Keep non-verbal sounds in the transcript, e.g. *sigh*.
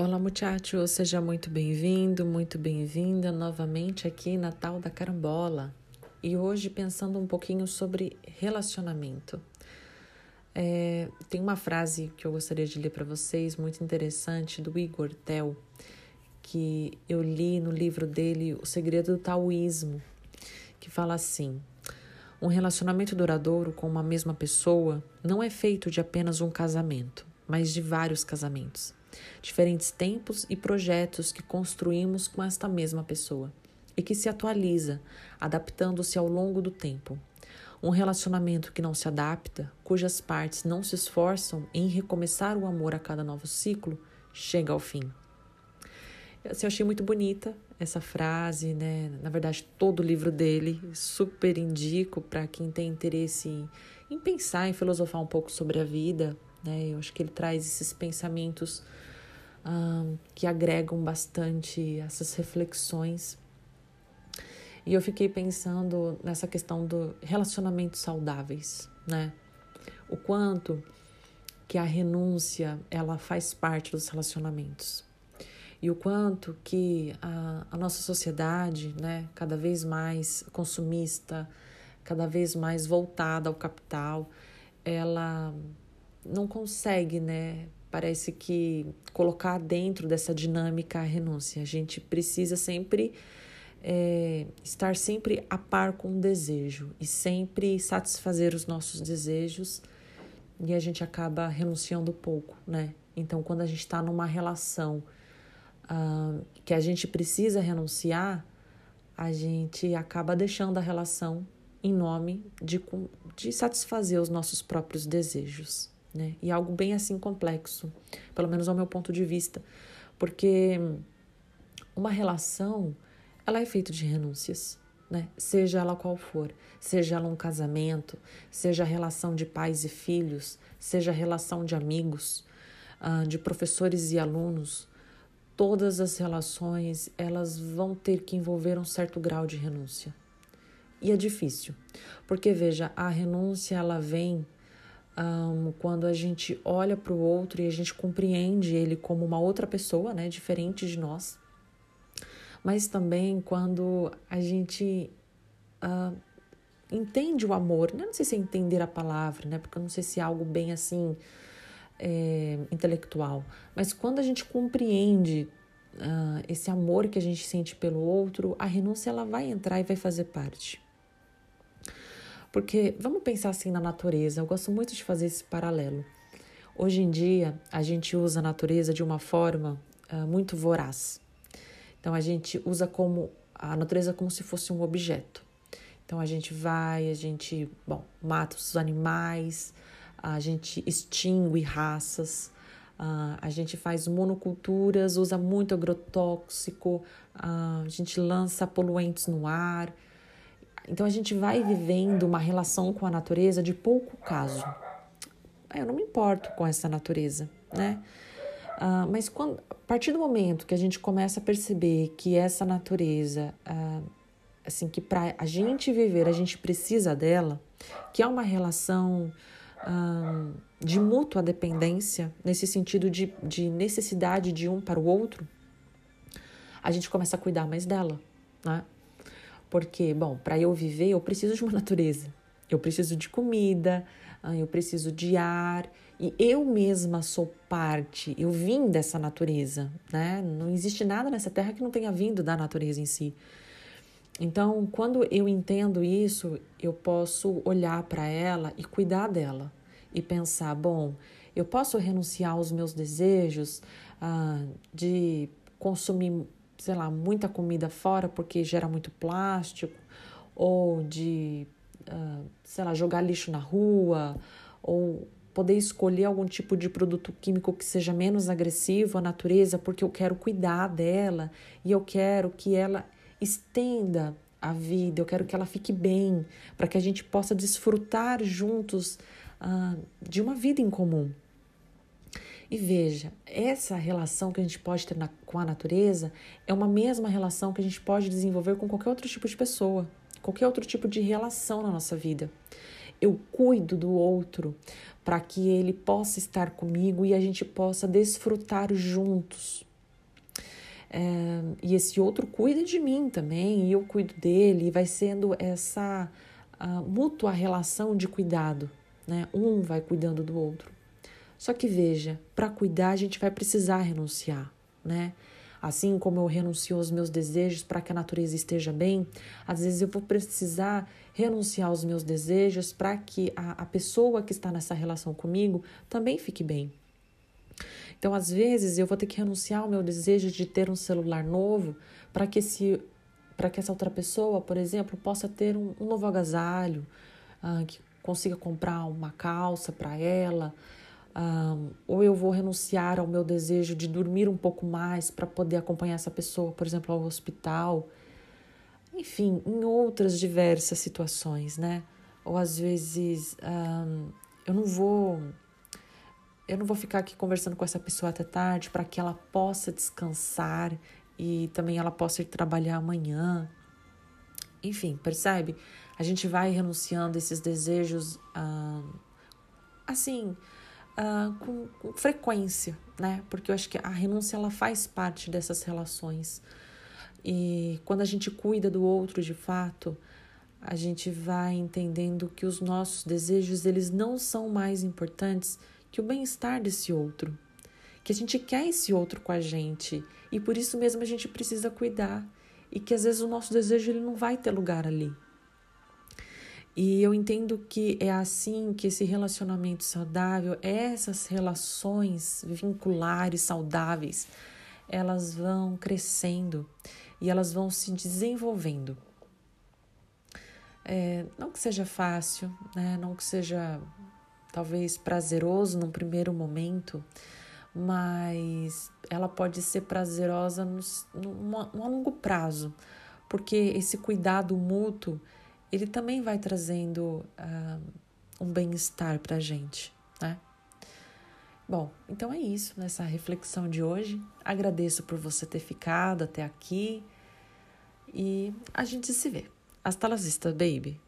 Olá, muchacho, seja muito bem-vindo, muito bem-vinda novamente aqui na Tal da Carambola. E hoje pensando um pouquinho sobre relacionamento. É, tem uma frase que eu gostaria de ler para vocês, muito interessante, do Igor Tel, que eu li no livro dele, O Segredo do Taoísmo, que fala assim: Um relacionamento duradouro com uma mesma pessoa não é feito de apenas um casamento, mas de vários casamentos diferentes tempos e projetos que construímos com esta mesma pessoa e que se atualiza, adaptando-se ao longo do tempo. Um relacionamento que não se adapta, cujas partes não se esforçam em recomeçar o amor a cada novo ciclo, chega ao fim. Assim, eu achei muito bonita essa frase, né? Na verdade, todo o livro dele, super indico para quem tem interesse em, em pensar, em filosofar um pouco sobre a vida, né? Eu acho que ele traz esses pensamentos que agregam bastante essas reflexões. E eu fiquei pensando nessa questão do relacionamentos saudáveis, né? O quanto que a renúncia ela faz parte dos relacionamentos e o quanto que a, a nossa sociedade, né, cada vez mais consumista, cada vez mais voltada ao capital, ela não consegue, né, parece que colocar dentro dessa dinâmica a renúncia. A gente precisa sempre é, estar sempre a par com o desejo e sempre satisfazer os nossos desejos e a gente acaba renunciando pouco, né? Então, quando a gente está numa relação uh, que a gente precisa renunciar, a gente acaba deixando a relação em nome de, de satisfazer os nossos próprios desejos né? E algo bem assim complexo, pelo menos ao meu ponto de vista, porque uma relação ela é feita de renúncias, né? Seja ela qual for, seja ela um casamento, seja a relação de pais e filhos, seja a relação de amigos, ah, de professores e alunos, todas as relações elas vão ter que envolver um certo grau de renúncia. E é difícil, porque veja, a renúncia ela vem um, quando a gente olha para o outro e a gente compreende ele como uma outra pessoa, né, diferente de nós, mas também quando a gente uh, entende o amor, né? não sei se é entender a palavra, né, porque eu não sei se é algo bem assim é, intelectual, mas quando a gente compreende uh, esse amor que a gente sente pelo outro, a renúncia ela vai entrar e vai fazer parte. Porque vamos pensar assim na natureza, eu gosto muito de fazer esse paralelo. Hoje em dia, a gente usa a natureza de uma forma uh, muito voraz. Então, a gente usa como a natureza como se fosse um objeto. Então, a gente vai, a gente, bom, mata os animais, a gente extingue raças, uh, a gente faz monoculturas, usa muito agrotóxico, uh, a gente lança poluentes no ar. Então a gente vai vivendo uma relação com a natureza de pouco caso. Eu não me importo com essa natureza, né? Uh, mas quando, a partir do momento que a gente começa a perceber que essa natureza, uh, assim, que para a gente viver a gente precisa dela, que é uma relação uh, de mútua dependência, nesse sentido de, de necessidade de um para o outro, a gente começa a cuidar mais dela, né? Porque, bom, para eu viver, eu preciso de uma *laughs* natureza. Eu preciso de comida, ah, eu preciso de ar, e eu mesma sou parte, eu vim dessa natureza, né? Não existe nada nessa terra que não tenha vindo da natureza em si. Então, quando eu entendo isso, eu posso olhar para ela e cuidar dela e pensar: bom, eu posso renunciar aos meus desejos ah, de consumir sei lá, muita comida fora porque gera muito plástico, ou de, uh, sei lá, jogar lixo na rua, ou poder escolher algum tipo de produto químico que seja menos agressivo à natureza, porque eu quero cuidar dela e eu quero que ela estenda a vida, eu quero que ela fique bem, para que a gente possa desfrutar juntos uh, de uma vida em comum. E veja, essa relação que a gente pode ter na, com a natureza é uma mesma relação que a gente pode desenvolver com qualquer outro tipo de pessoa, qualquer outro tipo de relação na nossa vida. Eu cuido do outro para que ele possa estar comigo e a gente possa desfrutar juntos é, e esse outro cuida de mim também, e eu cuido dele, e vai sendo essa mútua relação de cuidado, né? Um vai cuidando do outro. Só que veja, para cuidar a gente vai precisar renunciar, né? Assim como eu renuncio aos meus desejos para que a natureza esteja bem, às vezes eu vou precisar renunciar aos meus desejos para que a, a pessoa que está nessa relação comigo também fique bem. Então, às vezes, eu vou ter que renunciar ao meu desejo de ter um celular novo para que esse para que essa outra pessoa, por exemplo, possa ter um, um novo agasalho, ah, que consiga comprar uma calça para ela, ah, ou eu vou renunciar ao meu desejo de dormir um pouco mais para poder acompanhar essa pessoa, por exemplo, ao hospital. Enfim, em outras diversas situações, né? Ou às vezes ah, eu não vou eu não vou ficar aqui conversando com essa pessoa até tarde para que ela possa descansar e também ela possa ir trabalhar amanhã. Enfim, percebe? A gente vai renunciando esses desejos ah, assim, ah, com, com, frequência, né? Porque eu acho que a renúncia ela faz parte dessas relações. E quando a gente cuida do outro de fato, a gente vai entendendo que os nossos desejos eles não são mais importantes que o bem-estar desse outro, que a gente quer esse outro com a gente e por isso mesmo a gente precisa cuidar e que às vezes o nosso desejo ele não vai ter lugar ali. E eu entendo que é assim que esse relacionamento saudável, essas relações vinculares saudáveis, elas vão crescendo e elas vão se desenvolvendo. É, não que seja fácil, né? não que seja talvez prazeroso num primeiro momento, mas ela pode ser prazerosa no, no, no, longo prazo, porque esse cuidado mútuo ele também vai trazendo uh, um bem-estar para a gente, né? Bom, então é isso nessa reflexão de hoje. Agradeço por você ter ficado até aqui e a gente se vê. Hasta la vista, baby!